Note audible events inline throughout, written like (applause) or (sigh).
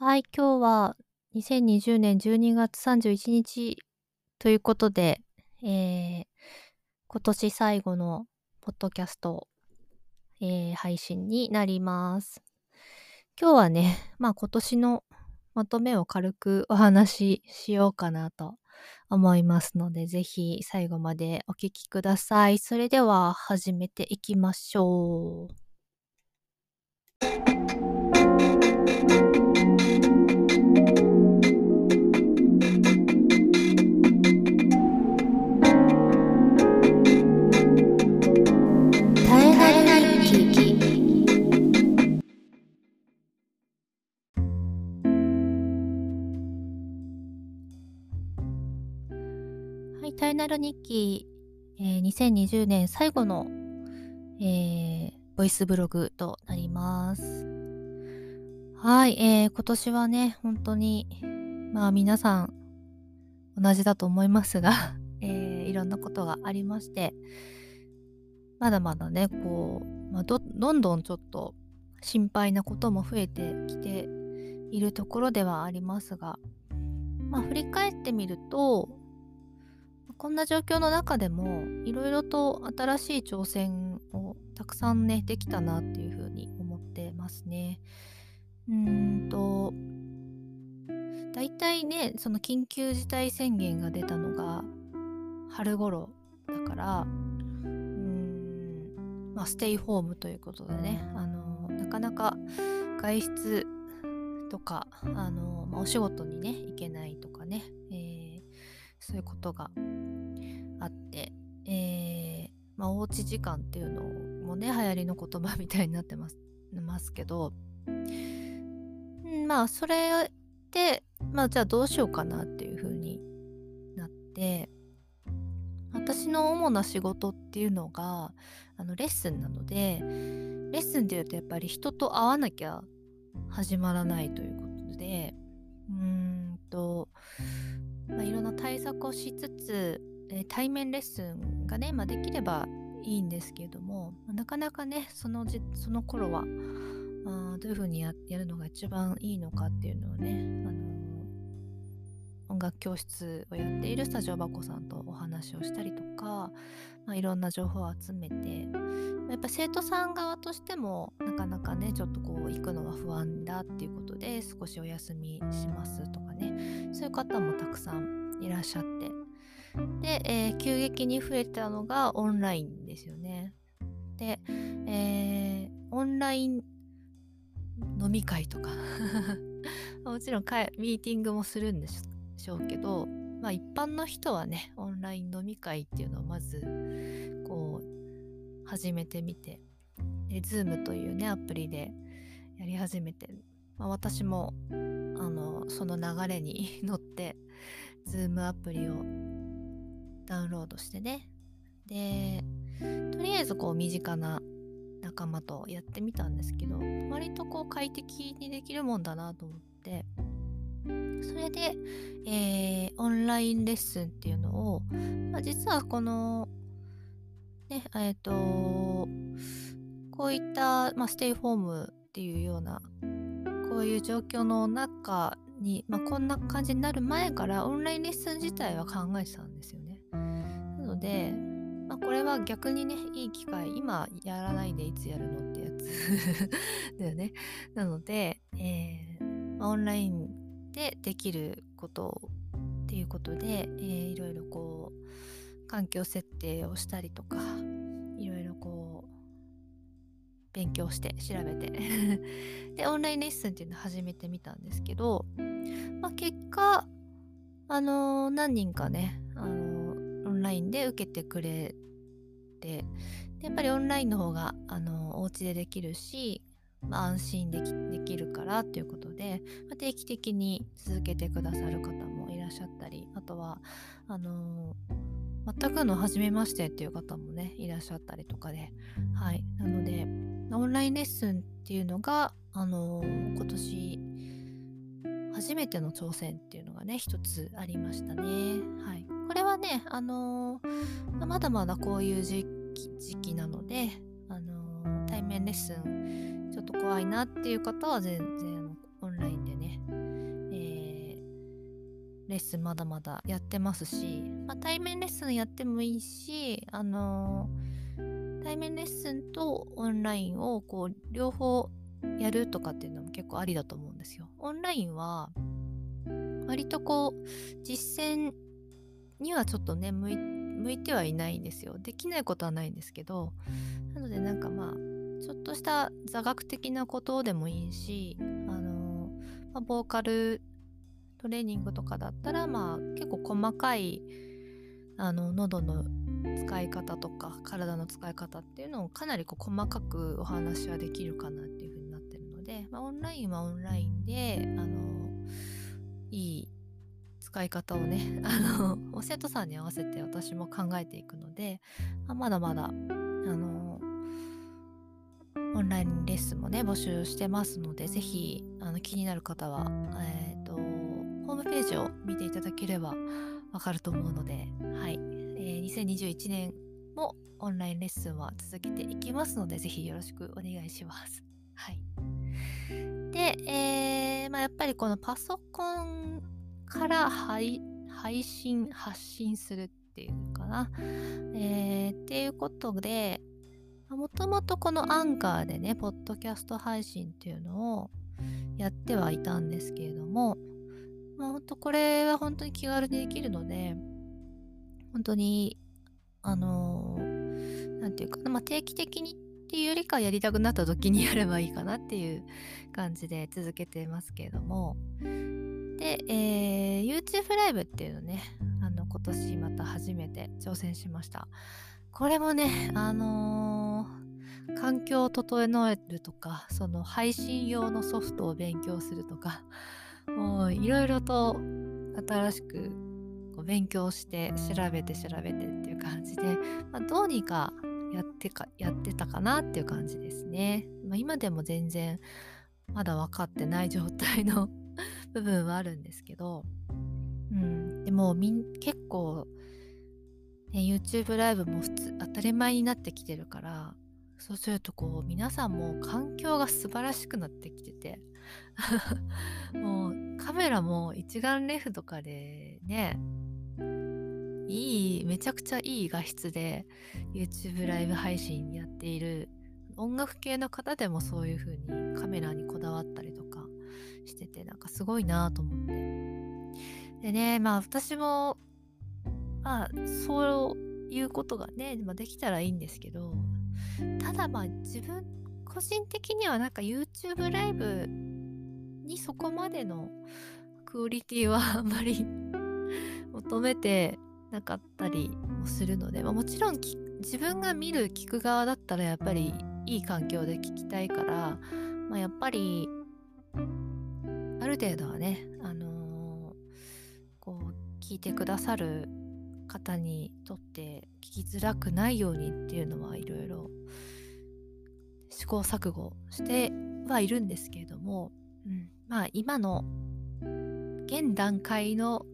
はい、今日は2020年12月31日ということで、えー、今年最後のポッドキャスト、えー、配信になります。今日はね、(laughs) まあ今年のまとめを軽くお話ししようかなと思いますので、ぜひ最後までお聞きください。それでは始めていきましょう。イル日記、えー、2020年最後の、えー、ボイスブログとなります。はい、えー、今年はね、本当に、まあ皆さん同じだと思いますが (laughs) えー、いろんなことがありまして、まだまだね、こう、まあ、どどんどんちょっと心配なことも増えてきているところではありますが、まあ振り返ってみると、こんな状況の中でもいろいろと新しい挑戦をたくさんねできたなっていうふうに思ってますね。うんと大体ねその緊急事態宣言が出たのが春頃だからうんまあステイホームということでねあのなかなか外出とかあの、まあ、お仕事にね行けないとかね、そういうことがあって、えー、まあ、おうち時間っていうのもね、流行りの言葉みたいになってますますけど、まあ、それで、まあ、じゃあどうしようかなっていう風になって、私の主な仕事っていうのが、あの、レッスンなので、レッスンっていうとやっぱり人と会わなきゃ始まらないということで、うーんと、まあ、いろんな対策をしつつ、えー、対面レッスンがね、まあ、できればいいんですけれどもま、なかなかねそのじその頃はあどういうふうにやるのが一番いいのかっていうのをね、あの、音楽教室をやっているスタジオバコさんとお話をしたりとか、まあ、いろんな情報を集めてやっぱ生徒さん側としてもなかなかねちょっとこう行くのは不安だっていうことで少しお休みしますとかね。そういう方もたくさんいらっしゃって。で、えー、急激に増えたのがオンラインですよね。で、えー、オンライン飲み会とか。(laughs) もちろんミーティングもするんでしょうけど、まあ一般の人はね、オンライン飲み会っていうのをまず、こう、始めてみて、で、Zoom というね、アプリでやり始めて、まあ、私も、あの、その流れに (laughs) 乗って、Zoom アプリをダウンロードしてね。でとりあえずこう身近な仲間とやってみたんですけど割とこう快適にできるもんだなと思ってそれで、えー、オンラインレッスンっていうのを、まあ、実はこのねえっ、ー、とこういった、まあ、ステイホームっていうようなこういう状況の中に、まあ、こんな感じになる前からオンラインレッスン自体は考えてたんですよね。ので、まあ、これは逆にねいい機会今やらないでいつやるのってやつ (laughs) だよねなので、えーまあ、オンラインでできることっていうことで、えー、いろいろこう環境設定をしたりとか勉強して調べて。(laughs) でオンラインレッスンっていうのを始めてみたんですけど、まあ、結果あのー、何人かね、あのーンラインで受けてくれてでやっぱりオンラインの方があのお家でできるし、まあ、安心できできるからっていうことで、まあ、定期的に続けてくださる方もいらっしゃったりあとはあの全くの初めましてっていう方もねいらっしゃったりとかで。はい。なのでオンラインレッスンっていうのがあの今年初めての挑戦っていうのがね一つありましたね。はい。これはね、あのー、まだまだこういう時期時期なので、あのー、対面レッスンちょっと怖いなっていう方は全然レッスンまだまだやってますし、まあ、対面レッスンやってもいいし、あのー、対面レッスンとオンラインをこう両方やるとかっていうのも結構ありだと思うんですよ。オンラインは割とこう実践にはちょっとね向い向いてはいないんですよ。できないことはないんですけどなのでなんかまあちょっとした座学的なことでもいいしあの、まあ、ボーカルトレーニングとかだったらまあ結構細かいあの喉の使い方とか体の使い方っていうのをかなりこう細かくお話はできるかなっていうふうになってるので、まあ、オンラインはオンラインであのいい使い方をね (laughs) あの生徒さんに合わせて私も考えていくので、ま、だまだあのオンラインレッスンもね募集してますので是非あの気になる方は、えー、ホームページを見ていただければわかると思うので、はい。えー、2021年もオンラインレッスンは続けていきますので是非よろしくお願いします。(laughs) はい、で、えーまあ、やっぱりこのパソコンから配信発信するっていうかな、えー、っていうことでもともとこのアンカーでねポッドキャスト配信っていうのをやってはいたんですけれども、まあ、ほんとこれは本当に気軽にできるので本当にあの何、ー、て言うか、まあ、定期的にっていうよりかやりたくなった時にやればいいかなっていう感じで続けてますけれども。で、えー、YouTube ライブっていうのねあの今年また初めて挑戦しました。これもねあのー、環境を整えるとかその配信用のソフトを勉強するとかもういろいろと新しくこう勉強して調べて調べてっていう感じで、まあ、どうにかやってかやってたかなっていう感じですね。まあ、今でも全然まだ分かってない状態の (laughs) 部分はあるんですけど、うん、でもみん結構、ね、YouTube ライブも普通当たり前になってきてるからそうするとこう皆さんも環境が素晴らしくなってきてて (laughs) もうカメラも一眼レフとかでねいいめちゃくちゃいい画質で YouTube ライブ配信やっている音楽系の方でもそういう風にカメラにこだわったりとかしててなんかすごいなと思って。でねまあ私もまあそういうことがね、まあ、できたらいいんですけどただまあ自分個人的にはなんか YouTube ライブにそこまでのクオリティはあんまり (laughs) 求めてなかったりもするので、まあ、もちろん自分が見る聞く側だったらやっぱりいい環境で聞きたいから、まあ、やっぱりある程度はね、あのー、こう聞いてくださる方にとって聞きづらくないようにっていうのはいろいろ試行錯誤してはいるんですけれども、うん、まあ今の現段階の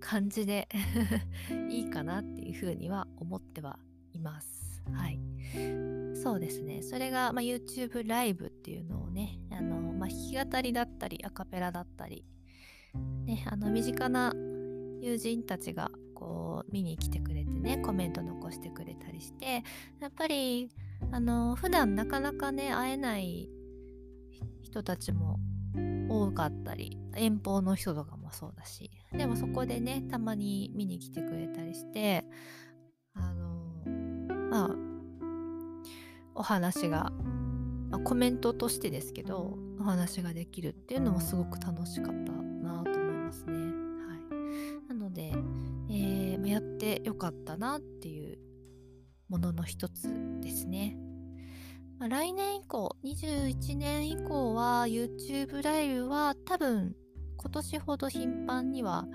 感じで (laughs) いいかなっていうふうには思ってはいます。はい。そうですね。それが、まあ、YouTube ライブっていうのをね、あの、まあ、弾き語りだったり、アカペラだったり、ね、あの、身近な友人たちが、こう、見に来てくれてね、コメント残してくれたりして、やっぱり、あの、普段なかなかね、会えない人たちも多かったり、遠方の人とかもそうだし、でもそこでね、たまに見に来てくれたりして、あの、まあ、お話が、まあ、コメントとしてですけどお話ができるっていうのもすごく楽しかったなと思いますね。はい、なので、えー、やってよかったなっていうものの一つですね。まあ、来年以降21年以降は YouTube ライブは多分今年ほど頻繁には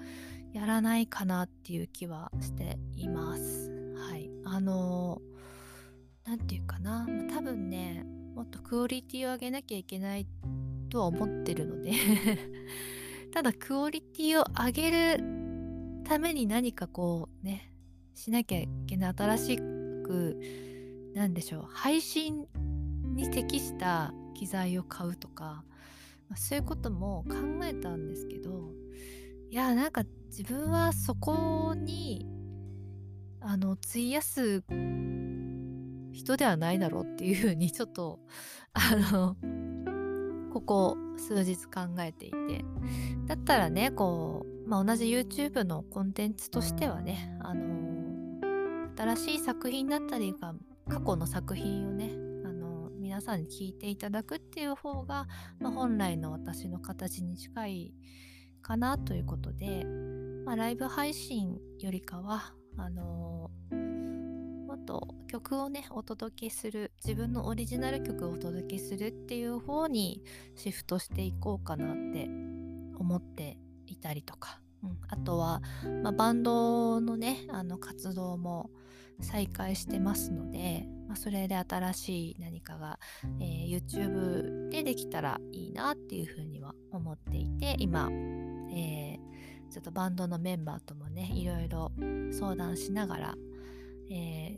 やらないかなっていう気はしています。はい。あのー何て言うかな、まあ、多分ねもっとクオリティを上げなきゃいけないとは思ってるので (laughs) ただクオリティを上げるために何かこうねしなきゃいけない新しく何でしょう配信に適した機材を買うとか、まあ、そういうことも考えたんですけどいやなんか自分はそこにあの費やす人ではないだろうっていうふうにちょっとあのここ数日考えていて。だったらねこう、まあ、同じ YouTube のコンテンツとしてはねあの新しい作品だったりが過去の作品をね皆さんに聞いていただくっていう方が、まあ、本来の私の形に近いかなということで、まあ、ライブ配信よりかはあのもっと曲をねお届けする自分のオリジナル曲をお届けするっていう方にシフトしていこうかなって思っていたりとか、うん、あとは、まあ、バンドのねあの活動も再開してますので、まあ、それで新しい何かが、えー、YouTube でできたらいいなっていうふうには思っていて今、えー、ちょっとバンドのメンバーともねいろいろ相談しながら、えー、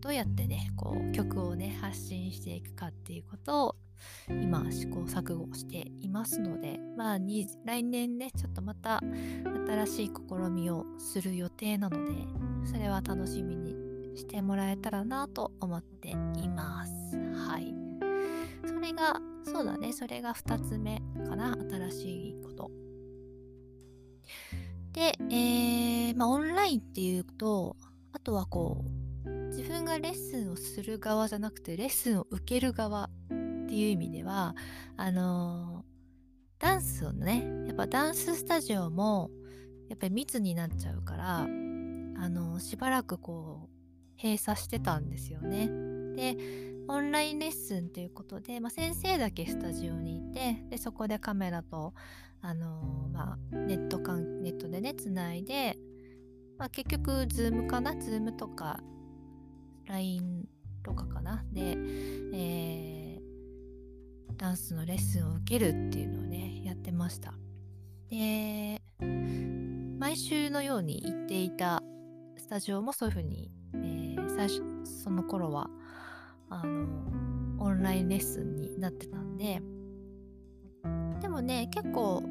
どうやってねこう曲をね発信していくかっていうことを今試行錯誤していますのでまあ来年ねちょっとまた新しい試みをする予定なのでそれは楽しみにしてもらえたらなと思っています。はい。それが、そうだね、それが2つ目かな、新しいこと。で、えー、まあ、オンラインっていうと、あとはこう、自分がレッスンをする側じゃなくて、レッスンを受ける側っていう意味では、あのー、ダンスをね、やっぱダンススタジオも、やっぱり密になっちゃうから、あのー、しばらくこう、閉鎖してたんですよね。でオンラインレッスンということで、まあ、先生だけスタジオにいてでそこでカメラと、あのー、まあ、ネットかネットでねつないで、まあ、結局 Zoom かな？Zoom とか LINE とかかな？で、えー、ダンスのレッスンを受けるっていうのをねやってました。で毎週のように行っていたスタジオもそういう風にえー、最初その頃はあのオンラインレッスンになってたんででもね結構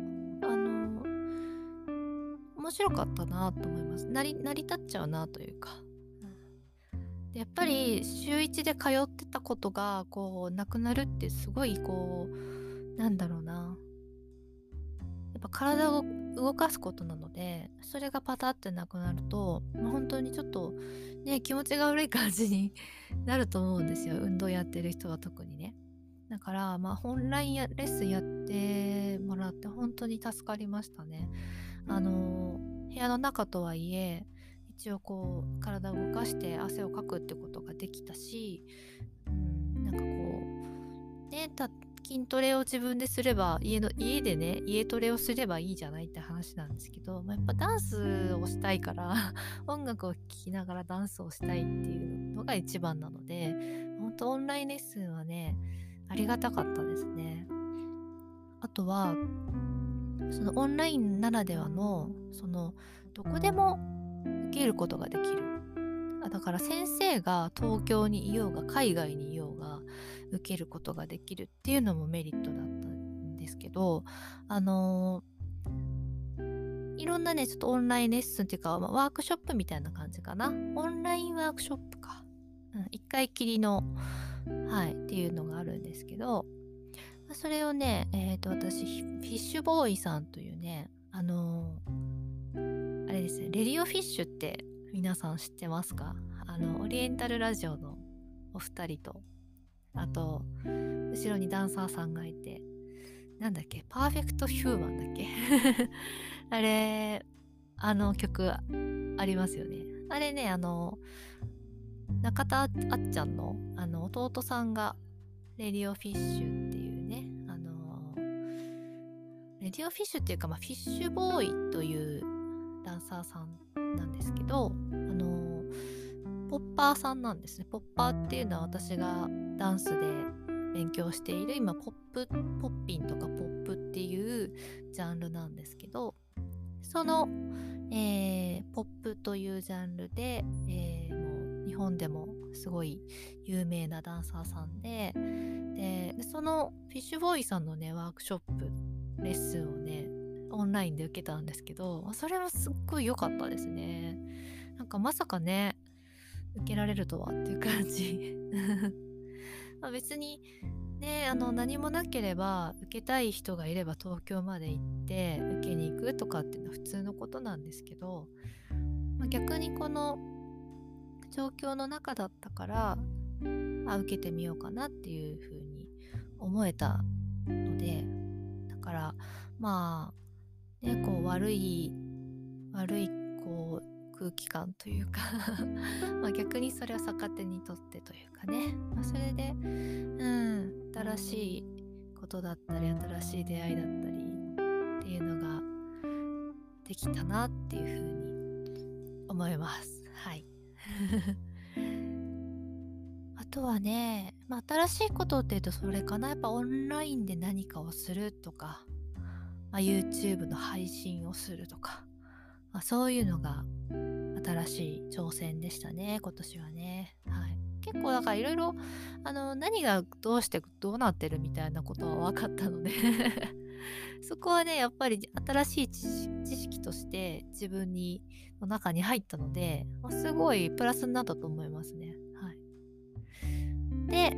あの面白かったなと思います。成り成り立っちゃうなというか。でやっぱり週1で通ってたことがこうなくなるってすごいこうなんだろうな。やっぱ体を動かすことなのでそれがパタってなくなると、まあ、本当にちょっとね気持ちが悪い感じに (laughs) なると思うんですよ。運動やってる人は特にね。だからまあオンラインやレッスンやってもらって本当に助かりましたね。あの部屋の中とはいえ一応こう体を動かして汗をかくってことができたし、うん、なんかこうねた筋トレを自分ですれば家の家でね家トレをすればいいじゃないって話なんですけど、まあ、やっぱダンスをしたいから音楽を聴きながらダンスをしたいっていうのが一番なので本当オンラインレッスンはねありがたかったですねあとはそのオンラインならではのそのどこでも受けることができるだから先生が東京にいようが海外にいようが受けることができるっていうのもメリットだったんですけどあの、いろんなねちょっとオンラインレッスンっていうか、まあ、ワークショップみたいな感じかな。オンラインワークショップか、うん、一回きりのはいっていうのがあるんですけどそれをねえっ、ー、と私フィッシュボーイさんというねあのー、あれですねレディオフィッシュって皆さん知ってますか？あのオリエンタルラジオのお二人とあと後ろにダンサーさんがいてなんだっけパーフェクトヒューマンだっけ？(laughs) あれあの曲ありますよね。あれねあの中田あっちゃんのあの弟さんがレディオフィッシュっていうねあのレディオフィッシュっていうか、まあ、フィッシュボーイというダンサーさんなんですけどあのポッパーさんなんですね。ポッパーっていうのは私がダンスで勉強している今ポップポッピンとかポップっていうジャンルなんですけどその、えー、ポップというジャンルで、えー、もう日本でもすごい有名なダンサーさんででそのフィッシュボーイさんのねワークショップレッスンをねオンラインで受けたんですけどそれもすっごい良かったですね。なんかまさかね受けられるとはっていう感じ。(laughs) ま別にねあの何もなければ受けたい人がいれば東京まで行って受けに行くとかっていうのは普通のことなんですけど、まあ、逆にこの状況の中だったからあ受けてみようかなっていうふうに思えたのでだからまあねこう悪い悪いこう空気感というかまあ逆にそれを逆手にとってというかね、まあ、それでうん新しいことだったり新しい出会いだったりっていうのができたなっていうふうに思います。はい。(laughs) あとはね、まあ、新しいことっていうとそれかな。やっぱオンラインで何かをするとか、まあ、YouTube の配信をするとか、まあ、そういうのが新しい挑戦でしたね今年はね。はい、結構だからいろいろ何がどうしてどうなってるみたいなことは分かったので (laughs) そこはねやっぱり新しい知識として自分にの中に入ったので、まあ、すごいプラスになったと思いますね。はい、で、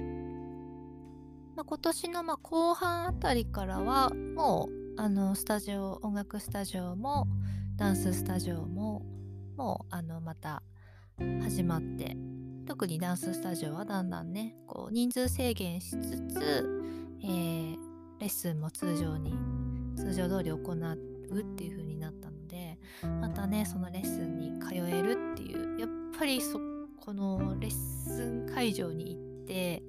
まあ、今年のま後半あたりからはもうあのスタジオ音楽スタジオもダンススタジオももうあのまた始まって特にダンススタジオはだんだんねこう人数制限しつつ、えー、レッスンも通常に通常通り行うっていう風になったのでまたねそのレッスンに通えるっていうやっぱりそこのレッスン会場に行って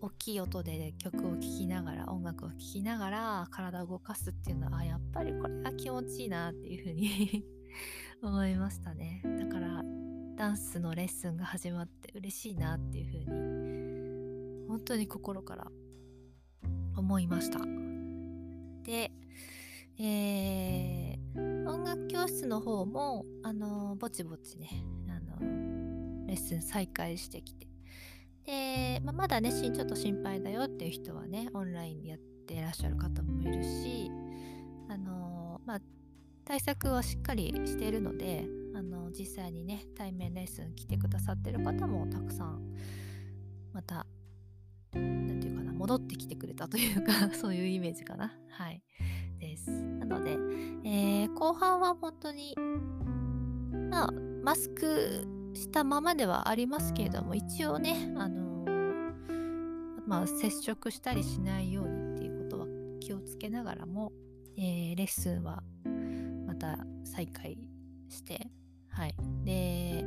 大きい音で曲を聴きながら音楽を聴きながら体を動かすっていうのはやっぱりこれが気持ちいいなっていう風に (laughs) 思いましたね。だからダンスのレッスンが始まって嬉しいなっていう風に本当に心から思いました。で、えー、音楽教室の方もあのぼちぼちねあのレッスン再開してきてで、まあ、まだねちょっと心配だよっていう人はねオンラインでやってらっしゃる方もいるしあのまあ対策はしっかりしているのであの実際にね対面レッスン来てくださってる方もたくさんまた何て言うかな戻ってきてくれたというか (laughs) そういうイメージかな。はい。です。なので、えー、後半は本当にまあマスクしたままではありますけれども一応ねあの、まあ接触したりしないようにっていうことは気をつけながらも、えー、レッスンはまた再開してはい。で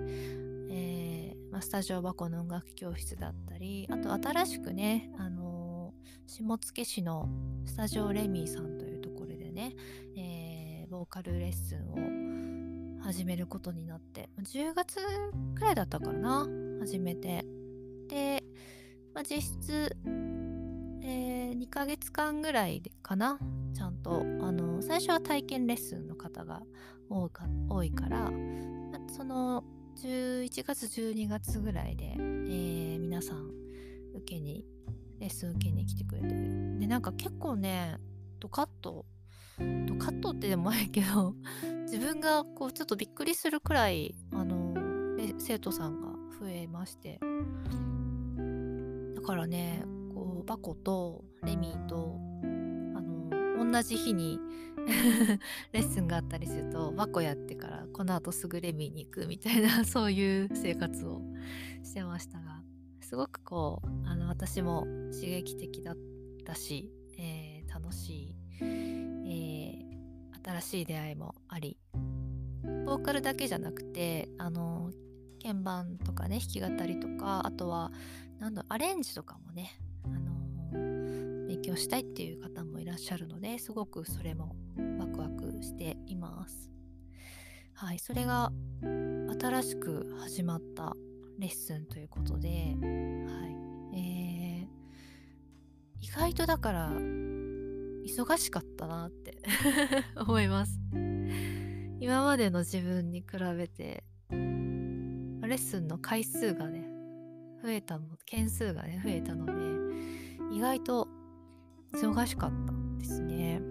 えまあ、スタジオ箱の音楽教室だったりあと新しくね、あの、下野市のスタジオレミーさんというところでね、え、ボーカルレッスンを始めることになって。10月くらいだったからな。始めて。で、まあ、実質、えー、2ヶ月間ぐらいかな。ちゃんとあの最初は体験レッスンの方が多か多いからその11月12月ぐらいで、えー、皆さん受けにレッスン受けに来てくれて。でなんか結構ねドカッとドカッとってでもないけど自分がこうちょっとびっくりするくらいあの生徒さんが増えまして。だからねこうバコとレミーとあの同じ日に (laughs) レッスンがあったりすると和子やってからこの後すぐレミーに行くみたいな (laughs) そういう生活をしてましたが。すごくこうあの私も刺激的だったし、えー、楽しい、えー、新しい出会いもありボーカルだけじゃなくてあの鍵盤とかね弾き語りとかあとはなんだアレンジとかもねあの勉強したいっていう方もいらっしゃるのですごくそれもワクワクしています。はい、それが新しく始まったレッスンということで、はいえー、意外とだから忙しかったなって (laughs) 思います。今までの自分に比べてレッスンの回数がね増えたの件数がね増えたので意外と忙しかったですね。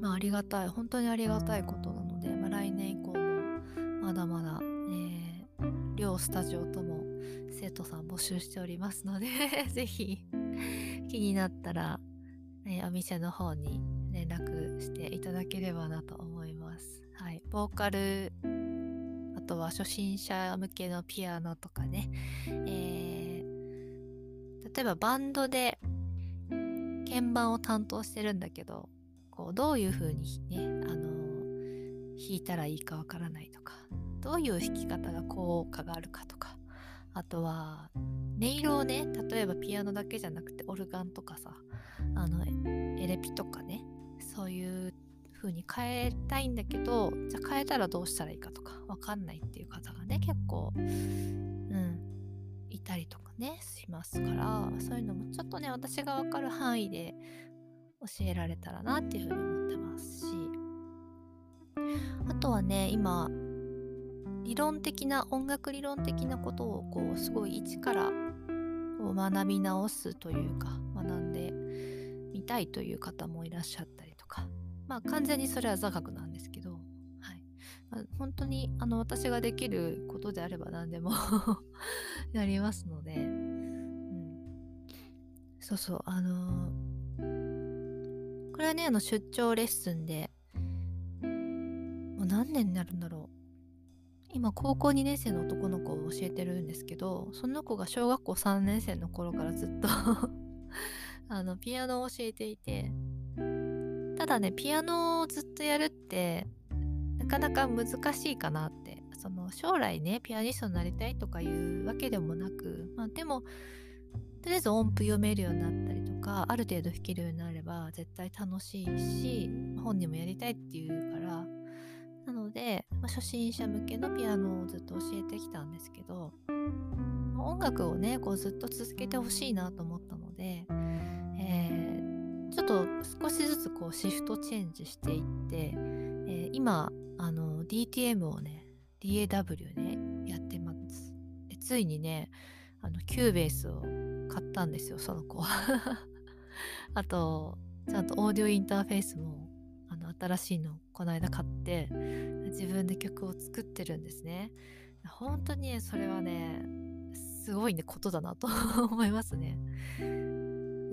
まあ、ありがたい本当にありがたいことなので、まあ、来年以降もまだまだ、えー、両スタジオとも生徒さん募集しておりますので (laughs) ぜひ気になったら、え、お店の方に連絡していただければなと思います。はい、ボーカルあとは初心者向けのピアノとかね、えー、例えばバンドで鍵盤を担当してるんだけどこうどういう風にねあの弾いたらいいかわからないとかどういう弾き方が効果があるかとかあとは音色をね例えばピアノだけじゃなくてオルガンとかさあのエレピとかねそういう風に変えたいんだけどじゃあ変えたらどうしたらいいかとかわかんないっていう方がね結構うんいたりとかねしますからそういうのもちょっとね私がわかる範囲で教えられたらなっていう風に思ってますし。あとはね今理論的な音楽理論的なことをこうすごい一から学び直すというか学んでたいという方もいらっしゃったりとか。まあ完全にそれは座学なんですけど、はい。まあ、本当にあの私ができることであれば何でも (laughs) やりますので、うん、そうそう。あのー、これはねあの出張レッスンでもう何年になるんだろう。今高校2年生の男の子を教えてるんですけどその子が小学校3年生の頃からずっとあのピアノを教えていて。ただねピアノをずっとやるってなかなか難しいかなって。その将来ねピアニストになりたいとかいうわけでもなくまあでもとりあえず音符読めるようになったりとかある程度弾けるようになれば絶対楽しいし本人もやりたいっていうから。なので、まあ、初心者向けのピアノをずっと教えてきたんですけど音楽をねこうずっと続けてほしいなと思ったので、と少しずつこうシフトチェンジしていって、えー、今あの DTM をね DAW ねやってます。でついにねあの Cubase を買ったんですよその子。(laughs) あとちゃんとオーディオインターフェースもあの新しいのこの間買って自分で曲を作ってるんですね。本当にそれはねすごいねことだなと (laughs) 思いますね。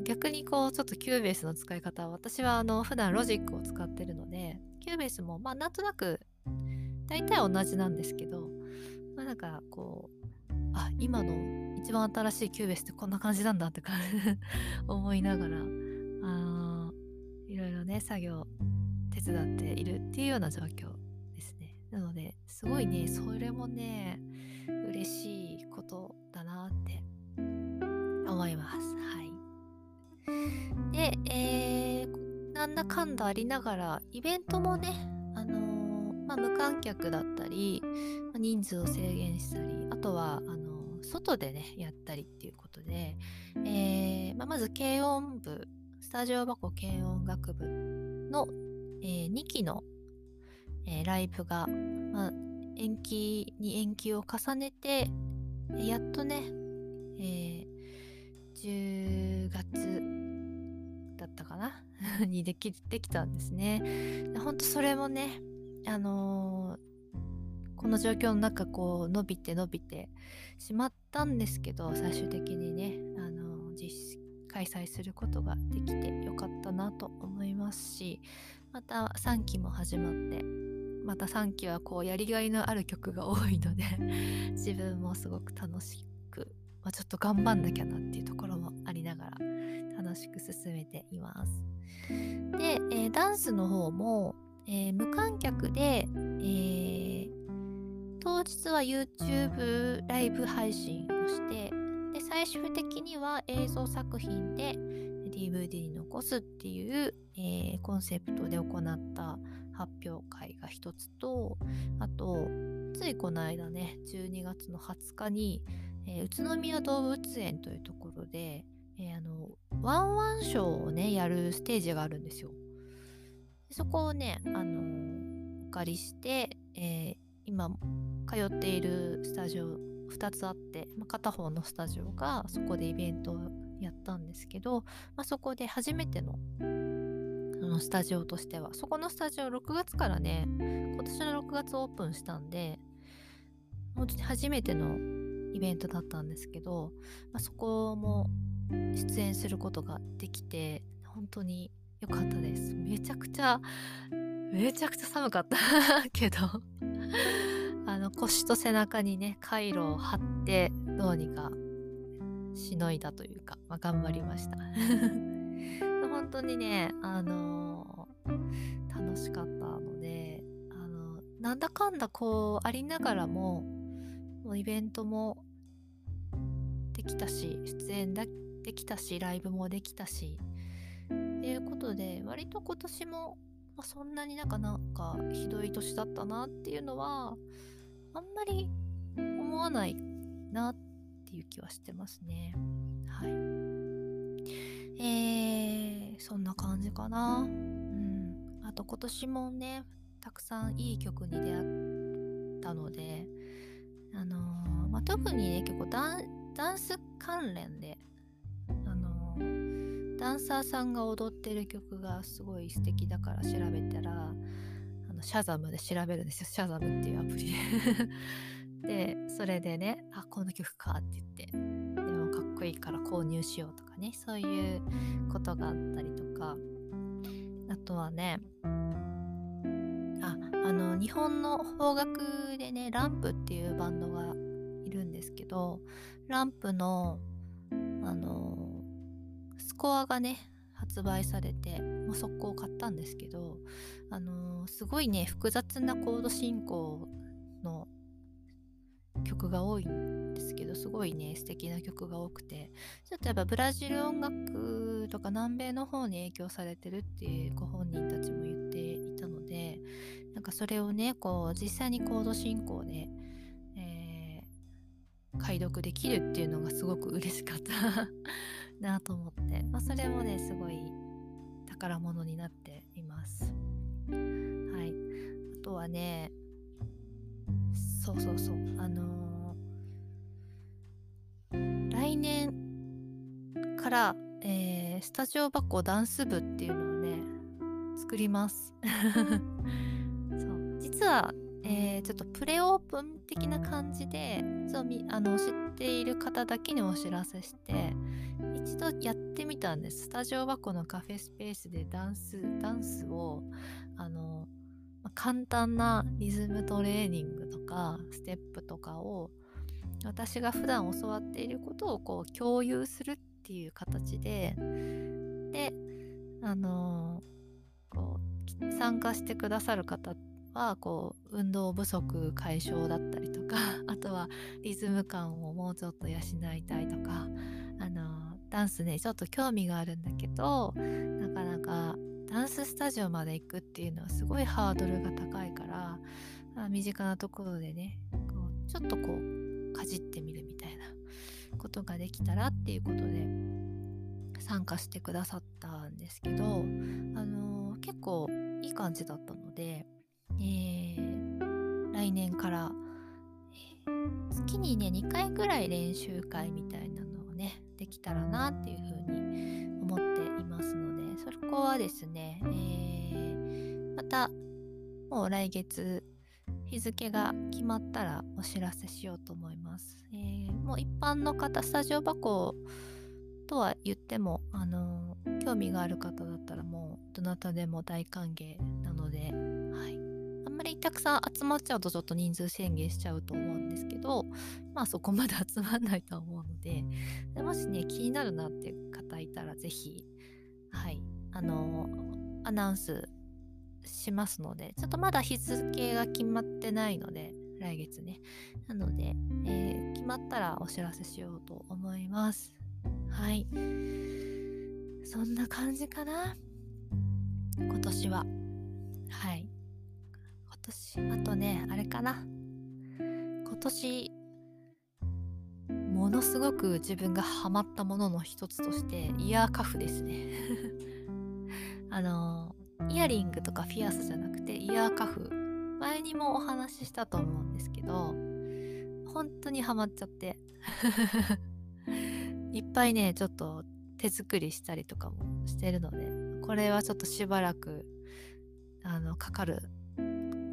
逆にこうちょっと Cubase の使い方は私はあの普段ロジックを使ってるので Cubase もまあなんとなく大体同じなんですけど、まあ、なんかこうあ今の一番新しい Cubase ってこんな感じなんだって感じ (laughs) 思いながらあいろいろね作業手伝っているっていうような状況ですね。なので、すごいね、それもね、嬉しいことだなって思います。なんだかんだありながら、イベントもね、あのー、まあ、無観客だったり、人数を制限したり、あとは、あのー、外でね、やったりっていうことで、えーまあ、まず軽音部、スタジオ箱軽音楽部のえー、2期の、えー、ライブが、まあ、延期に延期を重ねて、やっとね、えー、10月だったかな (laughs) にでき (laughs) できたんですね。ほんとそれもね、あのー、この状況の中こう伸びて伸びてしまったんですけど最終的にね、あのー、実開催することができてよかったなと思いますしまた3期も始まってまた3期はこうやりがいのある曲が多いので (laughs) 自分もすごく楽しく、まあ、ちょっと頑張んなきゃなっていうところ楽しく進めています。で、えー、ダンスの方も、えー、無観客で、えー、当日は YouTube ライブ配信をしてで最終的には映像作品で DVD に残すっていう、えー、コンセプトで行った発表会が一つとあとついこの間ね12月の20日に、えー、宇都宮動物園というところで、えー、あのワンワンショーをねやるステージがあるんですよ。そこをね、あのお借りして、え今通っているスタジオ2つあって、まあ、片方のスタジオがそこでイベントをやったんですけど、まあ、そこで初めてののスタジオとしてはそこのスタジオ6月からね今年の6月オープンしたんで本当に初めてのイベントだったんですけど、まあ、そこも出演することができて本当に良かったです。めちゃくちゃめちゃくちゃ寒かった (laughs) けどあの腰と背中にねカイロを貼ってどうにかしのいだというか、まあ、頑張りました。(laughs) 本当にねあのー、楽しかったのであのなんだかんだこうありながらももうイベントもできたし出演できたしライブもできたし。っていうことで割と今年も、まあ、そんなになんかなんかひどい年だったなっていうのはあんまり思わないなっていう気はしてますね。はい。えー、そんな感じかな。うん。あと今年もねたくさんいい曲に出会ったのであのー、まあ、特にね結構ダンス関連でダンサーさんが踊ってる曲がすごい素敵だから調べたらあのシャザムで調べるんですよ。シャザムっていうアプリ。(laughs) でそれでねあこの曲かって言って。でもかっこいいから購入しようとかね。そういうことがあったりとか。あとはねああの日本の邦楽でねランプっていうバンドがいるんですけどランプのあのコアがね発売されて、もう速攻買ったんですけど、あのー、すごいね複雑なコード進行の曲が多いんですけどすごいね素敵な曲が多くてちょっとやっぱブラジル音楽とか南米の方に影響されてるってご本人たちも言っていたのでなんかそれをねこう実際にコード進行で、えー、解読できるっていうのがすごく嬉しかった。なと思って、まあ、それもねすごい宝物になっています。はい。あとはねそうそうそう。あのー、来年から、えー、スタジオ箱ダンス部っていうのをね作ります。(laughs) そう。実はえー、ちょっとプレオープン的な感じでそうみあの知っている方だけにお知らせして一度やってみたんです。スタジオ箱のカフェスペースでダンスダンスをあの簡単なリズムトレーニングとかステップとかを私が普段教わっていることをこう共有するっていう形でであのこう参加してくださる方はこう運動不足解消だったりとか (laughs) あとはリズム感をもうちょっと養いたいとかあのダンスねちょっと興味があるんだけどなかなかダンススタジオまで行くっていうのはすごいハードルが高いからあ身近なところでねこうちょっとこうかじってみるみたいなことができたらっていうことで参加してくださったんですけど、あのー、結構いい感じだったのでえー、来年から、え、月にね2回ぐらい練習会みたいなできたらなっていうふうに思っていますのでそこはですね、えー、またもう来月日付が決まったらお知らせしようと思います。えー、もう一般の方スタジオ箱とは言っても、あの興味がある方だったらもうどなたでも大歓迎なので、りたくさん集まっちゃうとちょっと人数制限しちゃうと思うんですけどまあそこまで (laughs) 集まんないと思うのででもしね気になるなって方いたら是非はいあのアナウンスしますのでちょっとまだ日付が決まってないので来月ね。なので、えー、決まったらお知らせしようと思います。はい。そんな感じかな。今年は。はい。年あとねあれかな。今年ものすごく自分がハマったものの一つとしてイヤーカフですね。(laughs) あのイヤリングとかフィアスじゃなくてイヤーカフ。前にもお話ししたと思うんですけど本当にハマっちゃって。(laughs) いっぱいねちょっと手作りしたりとかもしてるのでこれはちょっとしばらくあのかかる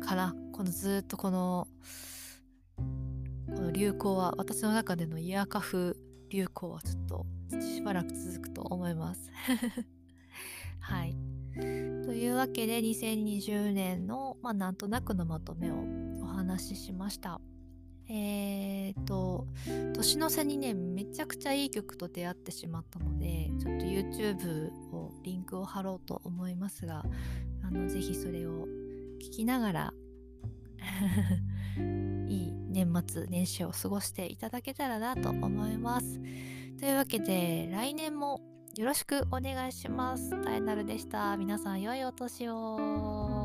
かな。このずっとこのこの流行は私の中でのイヤーカフ流行はちょっとしばらく続くと思います。(laughs) はい。というわけで2020年の、まあ、なんとなくのまとめをお話ししました。えーと年の瀬にねめちゃくちゃいい曲と出会ってしまったのでちょっと YouTube をリンクを貼ろうと思いますがあのぜひそれを聞きながら (laughs) いい年末年始を過ごしていただけたらなと思います。というわけで来年もよろしくお願いします。タイナルでした。皆さん良いお年を。